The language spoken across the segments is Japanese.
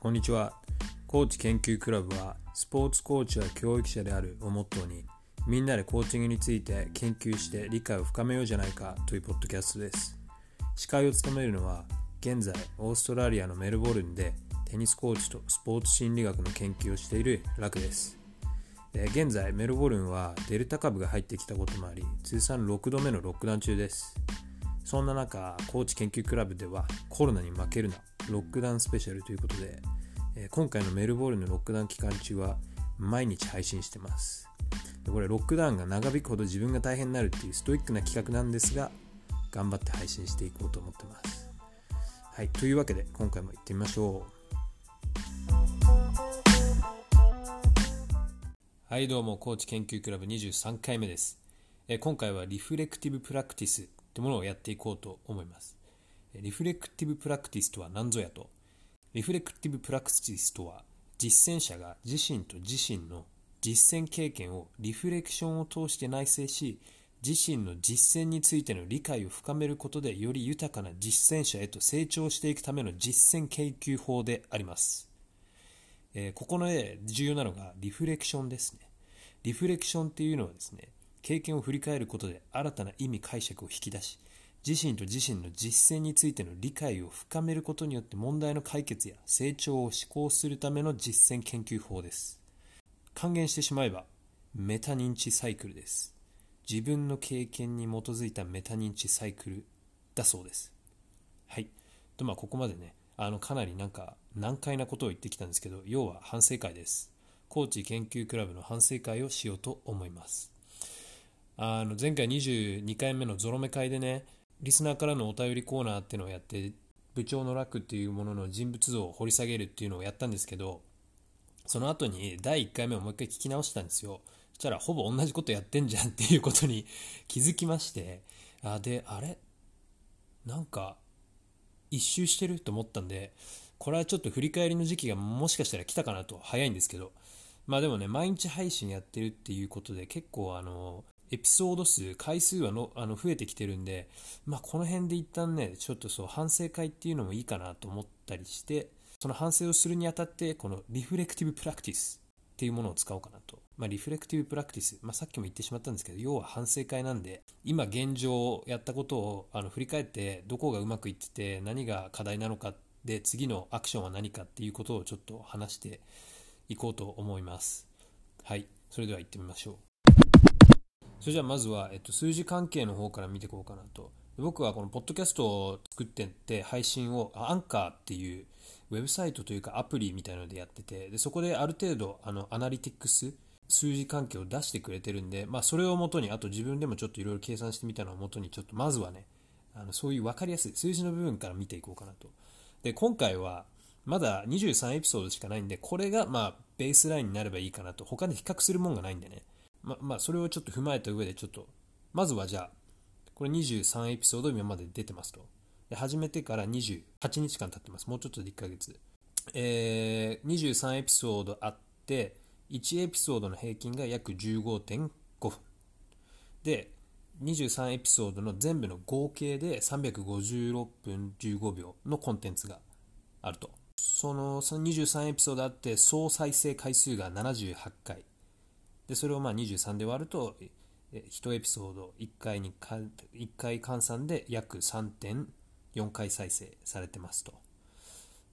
こんにちは。コーチ研究クラブは、スポーツコーチは教育者であるをモットーに、みんなでコーチングについて研究して理解を深めようじゃないかというポッドキャストです。司会を務めるのは、現在、オーストラリアのメルボルンでテニスコーチとスポーツ心理学の研究をしているラクです。現在、メルボルンはデルタ株が入ってきたこともあり、通算6度目のロックダウン中です。そんな中、コーチ研究クラブではコロナに負けるな、ロックダウンスペシャルということで、え今回のメルボルンのロックダウン期間中は毎日配信してます。これロックダウンが長引くほど自分が大変になるっていうストイックな企画なんですが、頑張って配信していこうと思ってます。はい、というわけで今回も行ってみましょう。はいどうもコーチ研究クラブ23回目です、え今回は reflective practiceというものをやっていこうと思いますリフレクティブプラクティスとは何ぞやとリフレクティブプラクティスとは実践者が自身と自身の実践経験をリフレクションを通して内省し自身の実践についての理解を深めることでより豊かな実践者へと成長していくための実践研究法でありますえー、ここで重要なのがリフレクションですね。リフレクションっていうのはですね、経験を振り返ることで新たな意味解釈を引き出し、自身と自身の実践についての理解を深めることによって問題の解決や成長を思考するための実践研究法です。還元してしまえば、メタ認知サイクルです。自分の経験に基づいたメタ認知サイクルだそうです。はい。とまあ、ここまでね、あのかなりなんか難解なことを言ってきたんですけど要は反省会ですコーチ研究クラブの反省会をしようと思いますあの前回22回目のゾロ目会でねリスナーからのお便りコーナーっていうのをやって部長の楽っていうものの人物像を掘り下げるっていうのをやったんですけどその後に第1回目をもう一回聞き直したんですよ。そしたらほぼ同じことやってんじゃんっていうことに気づきましてあであれ？なんか一周してると思ったんで、これはちょっと振り返りの時期がもしかしたら来たかなと、早いんですけど、まあでもね、毎日配信やってるっていうことで、結構あの、エピソード数、回数はのあの増えてきてるんで、まあこの辺で一旦ね、ちょっとそう、反省会っていうのもいいかなと思ったりして、その反省をするにあたって、このリフレクティブプラクティスっていうものを使おうかなと。まあ、リフレクティブプラクティス、まあ、さっきも言ってしまったんですけど、要は反省会なんで、今現状やったことをあの振り返って、どこがうまくいってて、何が課題なのかで、次のアクションは何かっていうことをちょっと話していこうと思います。はい、それでは行ってみましょう。それじゃあまずは、えっと、数字関係の方から見ていこうかなと。僕はこのポッドキャストを作ってって配信をアンカーっていうウェブサイトというかアプリみたいのでやっててでそこである程度あのアナリティクス数字関係を出してくれてるんで、まあ、それをもとにあと自分でもちょっといろいろ計算してみたのをもとにちょっとまずはねあのそういう分かりやすい数字の部分から見ていこうかなと。で今回はまだ23エピソードしかないんでこれがまあベースラインになればいいかなと。他で比較するもんがないんでね。ままあそれをちょっと踏まえた上でちょっとまずはじゃあこれ23エピソード今まで出てますと。で始めてから28日間経ってます。もうちょっとで1ヶ月。えー、23エピソードあって1エピソードの平均が約15.5分。で23エピソードの全部の合計で356分15秒のコンテンツがあると。そのその23エピソードあって総再生回数が78回。でそれをまあ23で割ると1エピソード1回にか1回換算で約3.4回再生されてますと。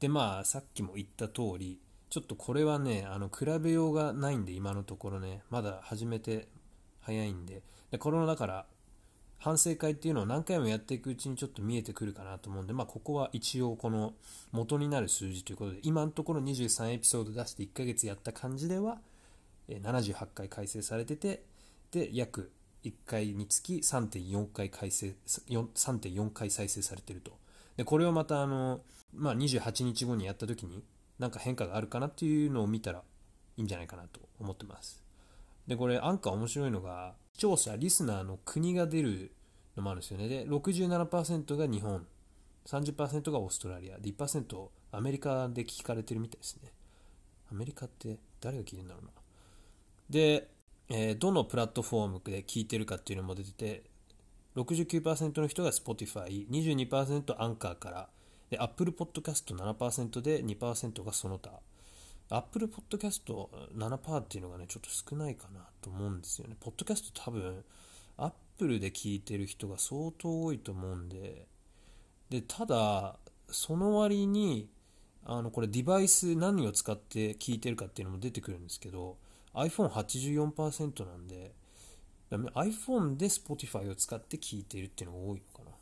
でまあさっきも言った通りちょっとこれはねあの比べようがないんで今のところねまだ始めて早いんで。でこのだから反省会っていうのを何回もやっていくうちにちょっと見えてくるかなと思うんで、まあ、ここは一応この元になる数字ということで今のところ23エピソード出して1ヶ月やった感じでは78回再生されててで約1回につき3.4回再生3.4回再生されてると。でこれをまたあのまあ、28日後にやった時に何か変化があるかなっていうのを見たらいいんじゃないかなと思ってます。でこれアンカー面白いのが視聴者リスナーの国が出るのもあるんですよね。で67%が日本30%がオーストラリアで1%アメリカで聞かれてるみたいですね。アメリカって誰が聞いてるんだろうな。で、えー、どのプラットフォームで聞いてるかっていうのも出てて69%の人が Spotify22% アンカーからで、Apple Podcast7% で2%がその他。Apple Podcast7% っていうのがね、ちょっと少ないかなと思うんですよね。ポッドキャスト多分、Apple で聞いてる人が相当多いと思うんで、で、ただ、その割に、あの、これデバイス何を使って聞いてるかっていうのも出てくるんですけど、iPhone84% なんで、iPhone で Spotify を使って聞いているっていうのが多いのかな。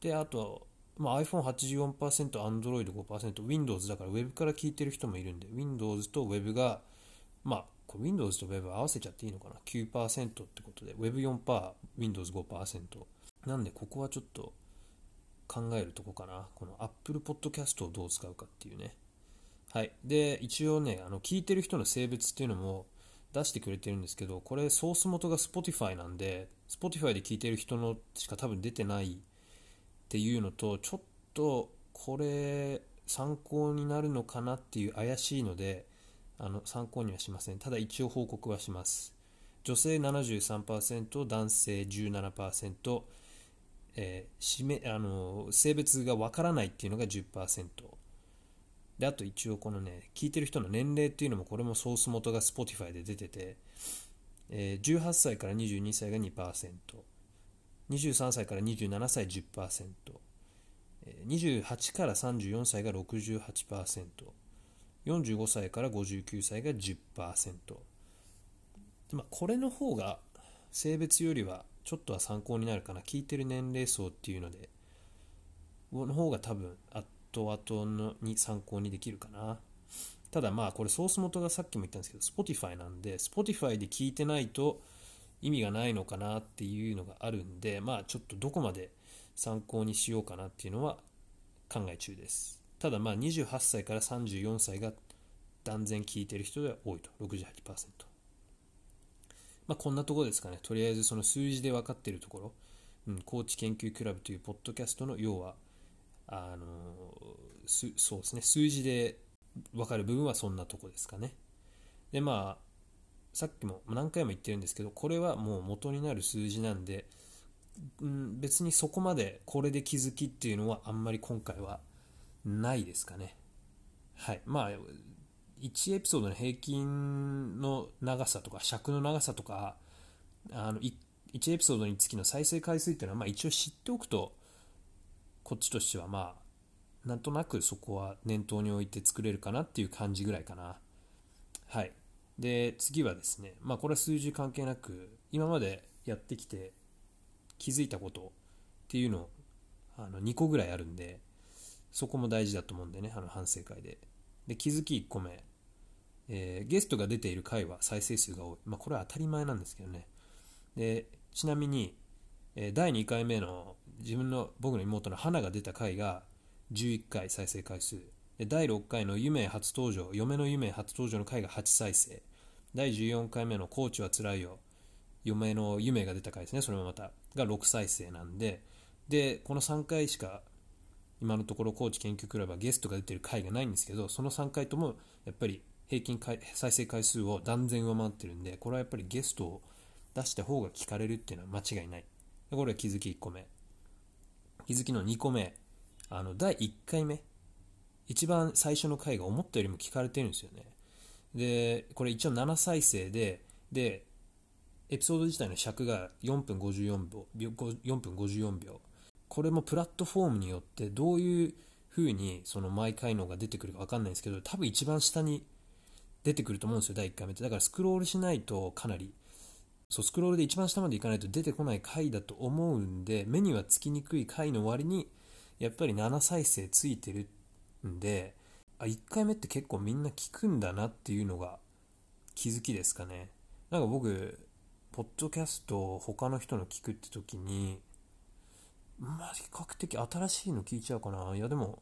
で、あと、まあ、iPhone84%、Android5%、Windows だから Web から聞いてる人もいるんで、Windows と Web が、まあ、Windows と Web 合わせちゃっていいのかな ?9% ってことで、Web4%、Windows5%。なんで、ここはちょっと考えるとこかな。この Apple Podcast をどう使うかっていうね。はい。で、一応ね、あの、聞いてる人の性別っていうのも出してくれてるんですけど、これソース元が Spotify なんで、Spotify で聞いてる人のしか多分出てないっていうのと、ちょっとこれ参考になるのかなっていう怪しいので、あの参考にはしません。ただ一応報告はします。女性73%、男性17%、えー、あの性別がわからないっていうのが10%。で、あと一応このね、聞いてる人の年齢っていうのもこれもソース元が Spotify で出てて、えー、18歳から22歳が2%、23歳から27歳10%、28から34歳が68%、45歳から59歳が10%。まあ、これの方が性別よりはちょっとは参考になるかな。聞いてる年齢層っていうので、の方が多分圧後のに参考にできるかな。ただまあこれソース元がさっきも言ったんですけど Spotify なんで Spotify で聞いてないと意味がないのかなっていうのがあるんでまあちょっとどこまで参考にしようかなっていうのは考え中です。ただまあ28歳から34歳が断然聞いてる人では多いと68%。まあこんなところですかね。とりあえずその数字で分かっているところ、うん、高知研究クラブというポッドキャストの要はあのそうですね。数字で分かる部分はそんなとこですかね。でまあさっきも何回も言ってるんですけどこれはもう元になる数字なんで、うん、別にそこまでこれで気づきっていうのはあんまり今回はないですかね。はい。まあ1エピソードの平均の長さとか尺の長さとかあの 1, 1エピソードにつきの再生回数っていうのはまあ一応知っておくとこっちとしてはまあなんとなくそこは念頭に置いて作れるかなっていう感じぐらいかな。はい。で次はですねまあこれは数字関係なく今までやってきて気づいたことっていうのをあの2個ぐらいあるんでそこも大事だと思うんでねあの反省会で。で気づき1個目、えー、ゲストが出ている回は再生数が多い、まあ、これは当たり前なんですけどね。でちなみに、え、第2回目の自分の僕の妹の花が出た回が11回再生回数。第6回の夢初登場嫁の夢初登場の回が8再生。第14回目のコーチはつらいよ。嫁の夢が出た回ですねそれもまた。が6再生なんで。でこの3回しか今のところコーチ研究クラブはゲストが出てる回がないんですけどその3回ともやっぱり平均再生回数を断然上回ってるんでこれはやっぱりゲストを出した方が聞かれるっていうのは間違いない。これは気づき1個目気づきの2個目、あの、第1回目、一番最初の回が思ったよりも聞かれてるんですよね。で、これ一応7再生で、で、エピソード自体の尺が4分54秒、4分54秒。これもプラットフォームによってどういう風にその毎回のが出てくるか分かんないんですけど、多分一番下に出てくると思うんですよ、第1回目って。だからスクロールしないとかなりそうスクロールで一番下まで行かないと出てこない回だと思うんで目にはつきにくい回の割にやっぱり7再生ついてるんであ1回目って結構みんな聞くんだなっていうのが気づきですかね。なんか僕ポッドキャスト他の人の聞くって時にまあ比較的新しいの聞いちゃうかな。いやでも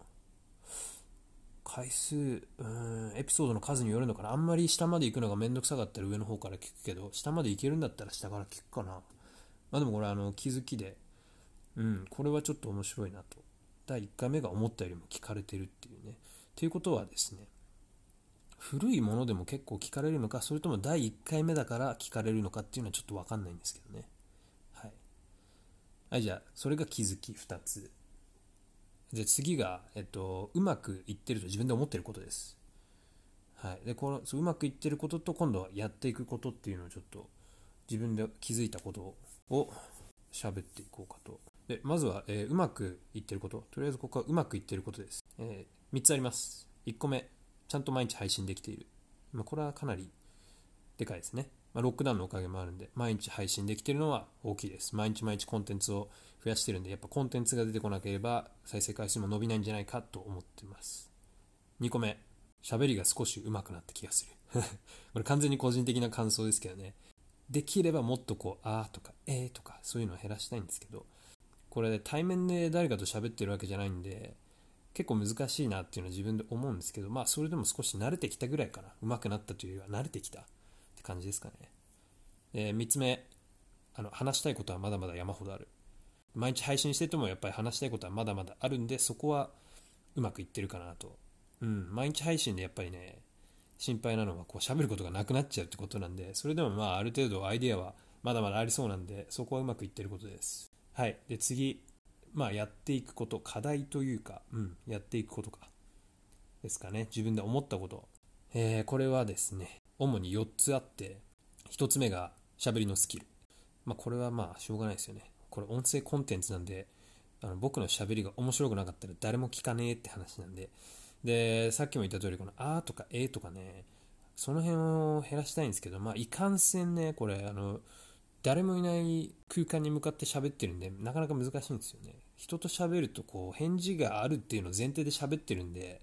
回数、うん、エピソードの数によるのかな。あんまり下まで行くのがめんどくさかったら上の方から聞くけど、下まで行けるんだったら下から聞くかな。まあでもこれあの気づきで、うん、これはちょっと面白いなと。第1回目が思ったよりも聞かれてるっていうね。ということはですね、古いものでも結構聞かれるのか、それとも第1回目だから聞かれるのかっていうのはちょっとわかんないんですけどね。はい。はい、じゃあ、それが気づき2つ。じゃあ次が、えっと、うまくいってると自分で思ってることです。はい、でこのそううまくいってることと今度はやっていくことっていうのをちょっと自分で気づいたことを喋っていこうかと。でまずは、えー、うまくいってること。とりあえずここはうまくいってることです、えー、3つあります。1個目ちゃんと毎日配信できている、まあ、これはかなりでかいですね、まあ、ロックダウンのおかげもあるんで毎日配信できてるのは大きいです。毎日毎日コンテンツを増やしてるんでやっぱコンテンツが出てこなければ再生回数も伸びないんじゃないかと思ってます。2個目。喋りが少し上手くなった気がする。これ完全に個人的な感想ですけどね。できればもっとこう、あーとか、えーとか、そういうのを減らしたいんですけど、これ、対面で誰かと喋ってるわけじゃないんで、結構難しいなっていうのは自分で思うんですけど、まあ、それでも少し慣れてきたぐらいかな。上手くなったというよりは慣れてきた。感じですかね。えー、3つ目、あの、話したいことはまだまだ山ほどある。毎日配信しててもやっぱり話したいことはまだまだあるんで、そこはうまくいってるかなとうん、毎日配信でやっぱりね、心配なのはこう喋ることがなくなっちゃうってことなんで、それでもまあある程度アイデアはまだまだありそうなんで、そこはうまくいってることです。はい。で、次、まあやっていくこと、課題というか、うん、やっていくことか。ですかね。自分で思ったこと。えー、これはですね、主に4つあって、1つ目が喋りのスキル。まあこれはまあしょうがないですよね。これ音声コンテンツなんで、あの僕の喋りが面白くなかったら誰も聞かねえって話なんで、で、さっきも言った通り、このあとかえとかね、その辺を減らしたいんですけど、まあ、いかんせんね、これ、あの、誰もいない空間に向かって喋ってるんで、なかなか難しいんですよね。人と喋ると、こう、返事があるっていうのを前提で喋ってるんで、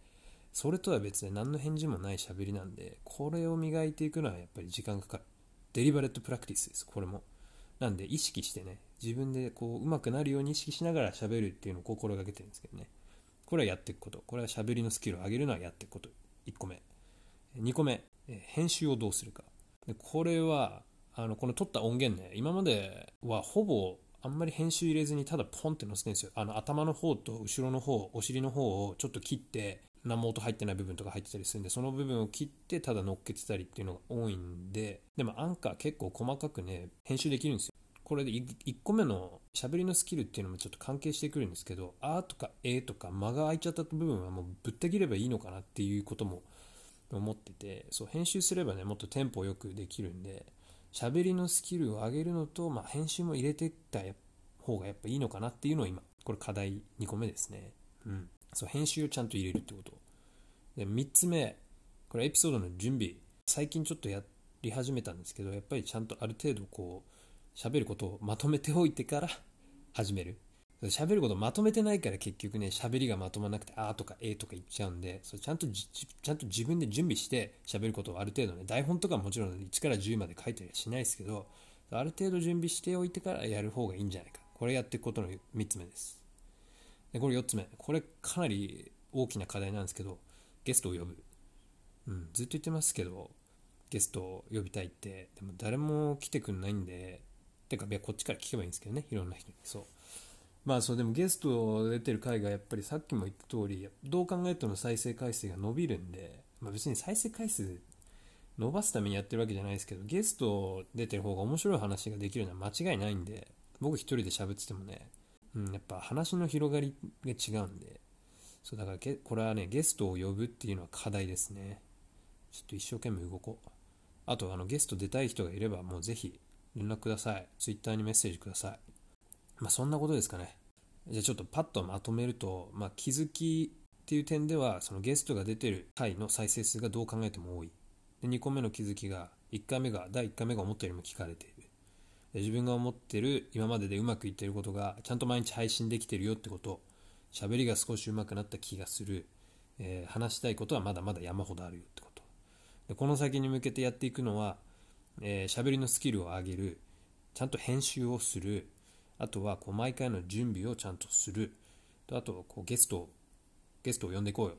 それとは別で何の返事もない喋りなんで、これを磨いていくのはやっぱり時間かかる。デリバレットプラクティスです、これも。なんで、意識してね、自分でこう、上手くなるように意識しながら喋るっていうのを心がけてるんですけどね。これはやっていくこと。これは喋りのスキルを上げるのはやっていくこと。1個目。2個目、編集をどうするか。でこれは、あの、この撮った音源ね、今まではほぼあんまり編集入れずにただポンって載せてるんですよ。あの頭の方と後ろの方、お尻の方をちょっと切って、何も音入ってない部分とか入ってたりするんで、その部分を切ってただ乗っけてたりっていうのが多いんで、でもアンカー結構細かくね、編集できるんですよ。これで1個目の喋りのスキルっていうのもちょっと関係してくるんですけど、あとかえとか間が空いちゃった部分はもうぶった切ればいいのかなっていうことも思ってて、そう編集すればね、もっとテンポよくできるんで、喋りのスキルを上げるのと、まあ、編集も入れてった方がやっぱいいのかなっていうのを今、これ課題2個目ですね。うん。そう、編集をちゃんと入れるってこと。で、3つ目、これエピソードの準備。最近ちょっとやり始めたんですけど、やっぱりちゃんとある程度こう、喋ることをまとめておいてから始める。喋ることまとめてないから結局ね、喋りがまとまらなくて、あーとかえーとか言っちゃうんで、それちゃんとちゃんと自分で準備して喋ることをある程度ね、台本とかもちろん1から10まで書いたりはしないですけど、ある程度準備しておいてからやる方がいいんじゃないか。これやっていくことの3つ目です。で、これ4つ目。これかなり大きな課題なんですけど、ゲストを呼ぶ。うん、ずっと言ってますけど、ゲストを呼びたいって、でも誰も来てくんないんで、てか、こっちから聞けばいいんですけどね、いろんな人に。そう。まあそう、でもゲスト出てる回がやっぱりさっきも言った通り、どう考えても再生回数が伸びるんで、まあ別に再生回数伸ばすためにやってるわけじゃないですけど、ゲスト出てる方が面白い話ができるのは間違いないんで、僕一人で喋っててもね、うん、やっぱ話の広がりが違うんで、そうだからこれはね、ゲストを呼ぶっていうのは課題ですね。ちょっと一生懸命動こう。あと、あの、ゲスト出たい人がいれば、もうぜひ連絡ください。Twitter にメッセージください。まあ、そんなことですかね。じゃあちょっとパッとまとめると、まあ、気づきっていう点では、そのゲストが出てる回の再生数がどう考えても多い。で2個目の気づきが、1回目が、第1回目が思ったよりも聞かれている。自分が思ってる、今まででうまくいってることが、ちゃんと毎日配信できてるよってこと、喋りが少し上手くなった気がする、えー、話したいことはまだまだ山ほどあるよってこと。でこの先に向けてやっていくのは、えー、喋りのスキルを上げる、ちゃんと編集をする、あとはこう毎回の準備をちゃんとする、とあとこうゲストをゲストを呼んでいこうよ。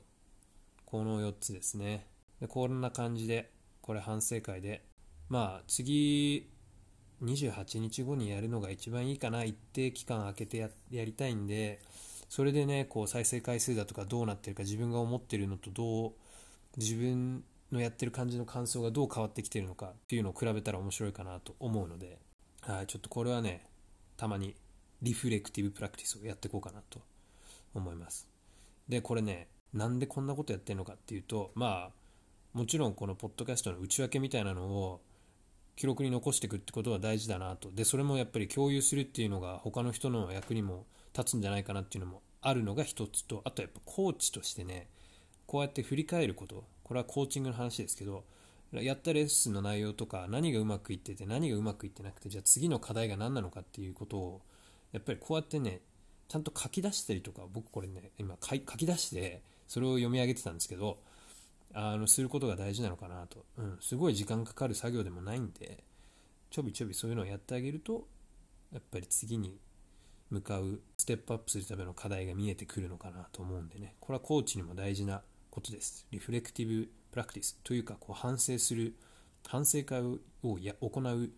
この4つですね。でこんな感じで、これ反省会で、まあ次、28日後にやるのが一番いいかな、一定期間空けてやりたいんで、それでね、こう再生回数だとかどうなってるか自分が思ってるのとどう自分のやってる感じの感想がどう変わってきてるのかっていうのを比べたら面白いかなと思うので、はい、ちょっとこれはね、たまにリフレクティブプラクティスをやっていこうかなと思います。でこれねなんでこんなことやってるのかっていうとまあもちろんこのポッドキャストの内訳みたいなのを記録に残していくってことは大事だなと。でそれもやっぱり共有するっていうのが他の人の役にも立つんじゃないかなっていうのもあるのが一つとあとやっぱコーチとしてねこうやって振り返ること。これはコーチングの話ですけどやったレッスンの内容とか何がうまくいってて何がうまくいってなくてじゃあ次の課題が何なのかっていうことをやっぱりこうやってねちゃんと書き出したりとか僕これね今書き出してそれを読み上げてたんですけどあのすることが大事なのかなと、うん、すごい時間かかる作業でもないんでちょびちょびそういうのをやってあげるとやっぱり次に向かうステップアップするための課題が見えてくるのかなと思うんでね。これはコーチにも大事なことです。リフレクティブプラクティスというかこう反省する反省会をや行う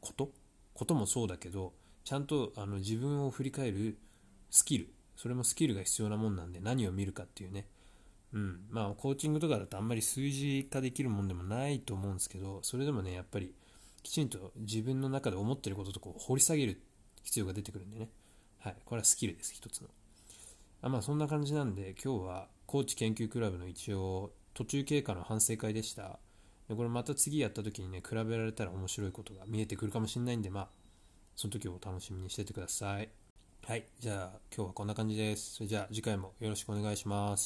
こと。こともそうだけどちゃんとあの自分を振り返るスキル。それもスキルが必要なもんなんで何を見るかっていうね。うん、まあコーチングとかだとあんまり数字化できるもんでもないと思うんですけどそれでもねやっぱりきちんと自分の中で思ってることとこう掘り下げる必要が出てくるんでね。はい。これはスキルです一つの。あまあそんな感じなんで今日はコーチ研究クラブの一応途中経過の反省会でした。でこれまた次やった時にね比べられたら面白いことが見えてくるかもしれないんでまあその時を楽しみにしててください。はい。じゃあ今日はこんな感じです。それじゃあ次回もよろしくお願いします。